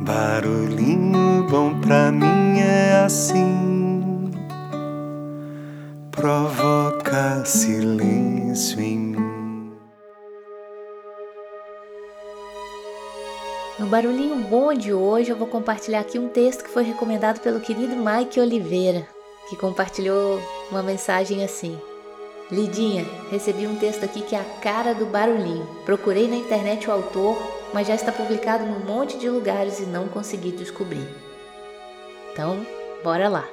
Barulhinho bom pra mim é assim, provoca silêncio em mim. No Barulhinho Bom de hoje eu vou compartilhar aqui um texto que foi recomendado pelo querido Mike Oliveira, que compartilhou uma mensagem assim. Lidinha, recebi um texto aqui que é a cara do barulhinho. Procurei na internet o autor, mas já está publicado num monte de lugares e não consegui descobrir. Então, bora lá.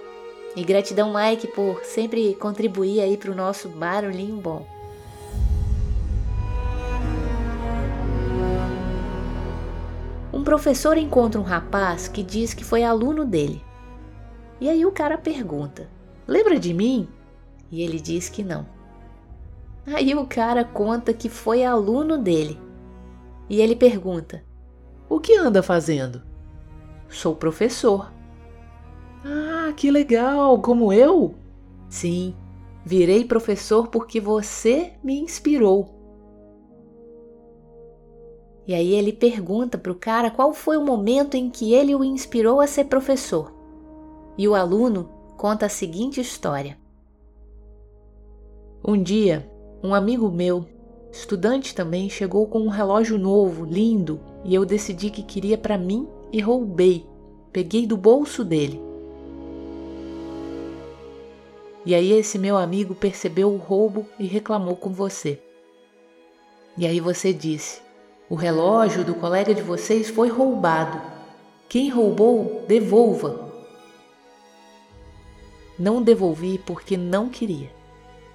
E gratidão, Mike, por sempre contribuir aí para o nosso barulhinho bom. Um professor encontra um rapaz que diz que foi aluno dele. E aí o cara pergunta: Lembra de mim? E ele diz que não. Aí o cara conta que foi aluno dele. E ele pergunta: O que anda fazendo? Sou professor. Ah, que legal! Como eu? Sim, virei professor porque você me inspirou. E aí ele pergunta para o cara qual foi o momento em que ele o inspirou a ser professor. E o aluno conta a seguinte história. Um dia, um amigo meu, estudante também, chegou com um relógio novo, lindo, e eu decidi que queria para mim e roubei. Peguei do bolso dele. E aí esse meu amigo percebeu o roubo e reclamou com você. E aí você disse: "O relógio do colega de vocês foi roubado. Quem roubou, devolva." Não devolvi porque não queria.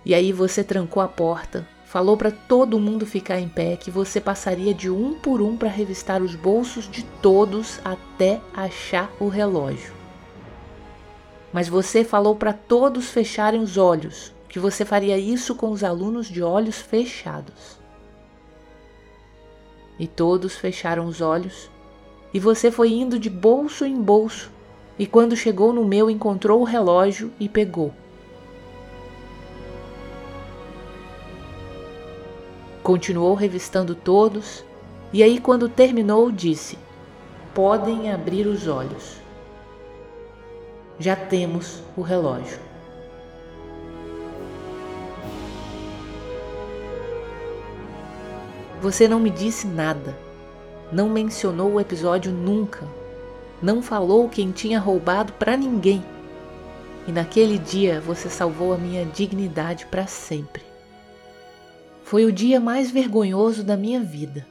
E aí você trancou a porta, falou para todo mundo ficar em pé que você passaria de um por um para revistar os bolsos de todos até achar o relógio. Mas você falou para todos fecharem os olhos, que você faria isso com os alunos de olhos fechados. E todos fecharam os olhos, e você foi indo de bolso em bolso, e quando chegou no meu encontrou o relógio e pegou. Continuou revistando todos e aí, quando terminou, disse: Podem abrir os olhos. Já temos o relógio. Você não me disse nada, não mencionou o episódio nunca, não falou quem tinha roubado para ninguém. E naquele dia você salvou a minha dignidade para sempre. Foi o dia mais vergonhoso da minha vida,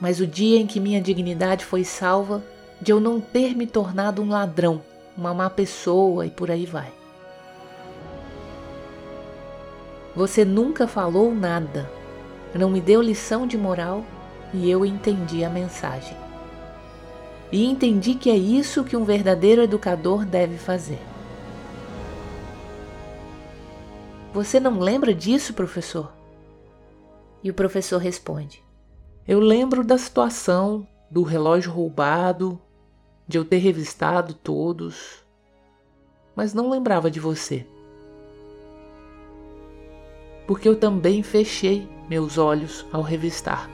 mas o dia em que minha dignidade foi salva de eu não ter me tornado um ladrão, uma má pessoa e por aí vai. Você nunca falou nada, não me deu lição de moral e eu entendi a mensagem. E entendi que é isso que um verdadeiro educador deve fazer. Você não lembra disso, professor? E o professor responde: Eu lembro da situação do relógio roubado, de eu ter revistado todos, mas não lembrava de você. Porque eu também fechei meus olhos ao revistar.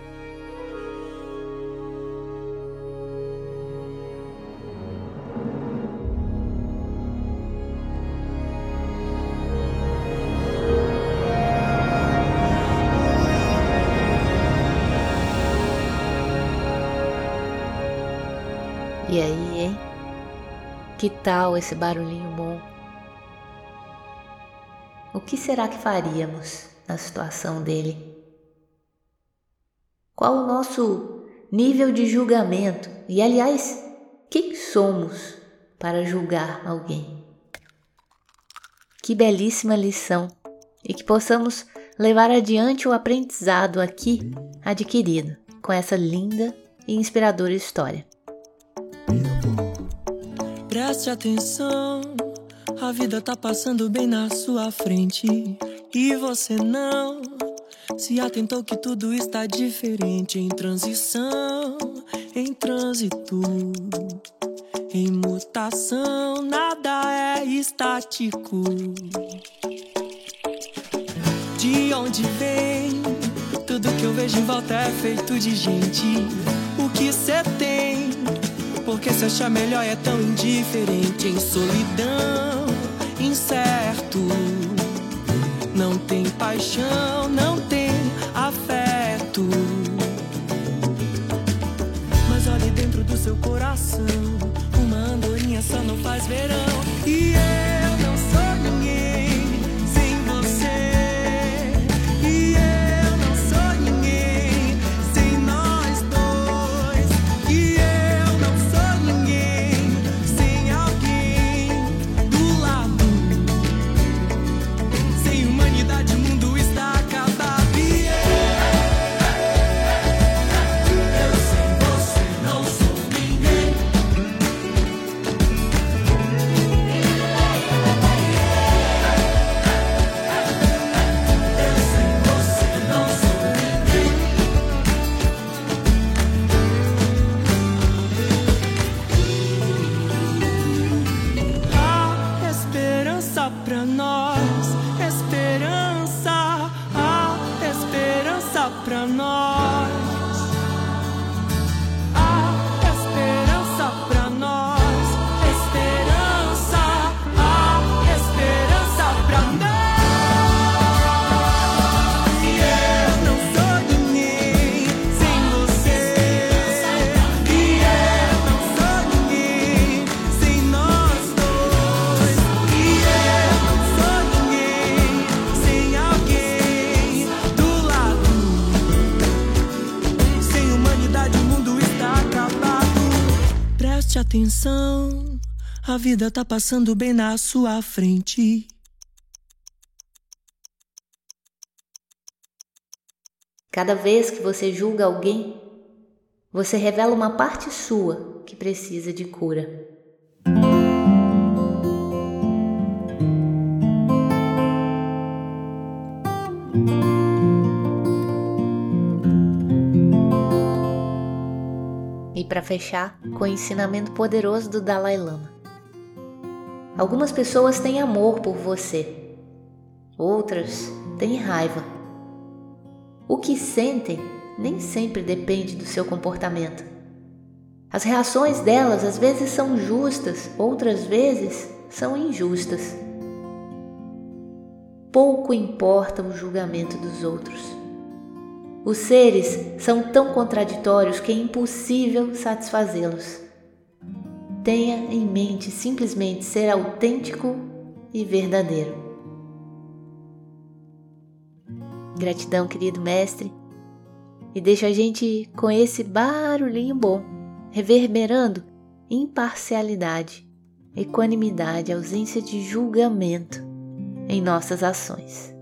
Que tal esse barulhinho bom? O que será que faríamos na situação dele? Qual o nosso nível de julgamento? E aliás, quem somos para julgar alguém? Que belíssima lição! E que possamos levar adiante o aprendizado aqui adquirido com essa linda e inspiradora história. Preste atenção, a vida tá passando bem na sua frente e você não se atentou que tudo está diferente em transição, em trânsito, em mutação, nada é estático. De onde vem? Tudo que eu vejo em volta é feito de gente. O que cê tem? Porque se acha melhor é tão indiferente em solidão, incerto. Não tem paixão, não tem afeto. Mas olhe dentro do seu coração, uma andorinha só não faz verão. E eu atenção, a vida tá passando bem na sua frente. Cada vez que você julga alguém, você revela uma parte sua que precisa de cura. Para fechar, com o ensinamento poderoso do Dalai Lama. Algumas pessoas têm amor por você, outras têm raiva. O que sentem nem sempre depende do seu comportamento. As reações delas às vezes são justas, outras vezes são injustas. Pouco importa o julgamento dos outros. Os seres são tão contraditórios que é impossível satisfazê-los. Tenha em mente simplesmente ser autêntico e verdadeiro. Gratidão, querido mestre, e deixa a gente com esse barulhinho bom, reverberando imparcialidade, equanimidade, ausência de julgamento em nossas ações.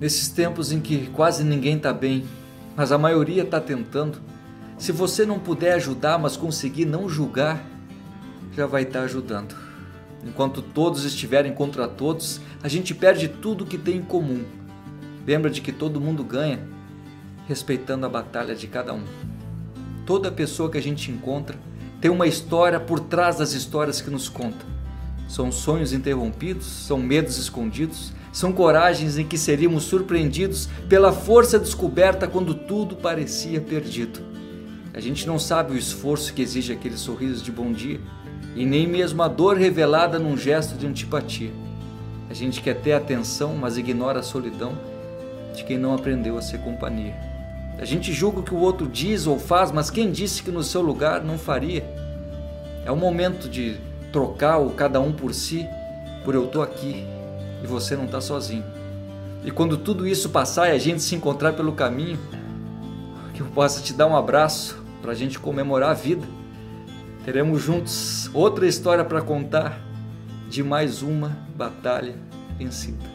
Nesses tempos em que quase ninguém está bem, mas a maioria está tentando, se você não puder ajudar, mas conseguir não julgar, já vai estar ajudando. Enquanto todos estiverem contra todos, a gente perde tudo que tem em comum. Lembra de que todo mundo ganha respeitando a batalha de cada um. Toda pessoa que a gente encontra tem uma história por trás das histórias que nos conta. São sonhos interrompidos, são medos escondidos, são coragens em que seríamos surpreendidos pela força descoberta quando tudo parecia perdido. A gente não sabe o esforço que exige aquele sorriso de bom dia e nem mesmo a dor revelada num gesto de antipatia. A gente quer ter atenção, mas ignora a solidão de quem não aprendeu a ser companhia. A gente julga o que o outro diz ou faz, mas quem disse que no seu lugar não faria? É o momento de trocar o cada um por si, por eu tô aqui e você não tá sozinho. E quando tudo isso passar e a gente se encontrar pelo caminho, que eu possa te dar um abraço para a gente comemorar a vida. Teremos juntos outra história para contar de mais uma batalha vencida.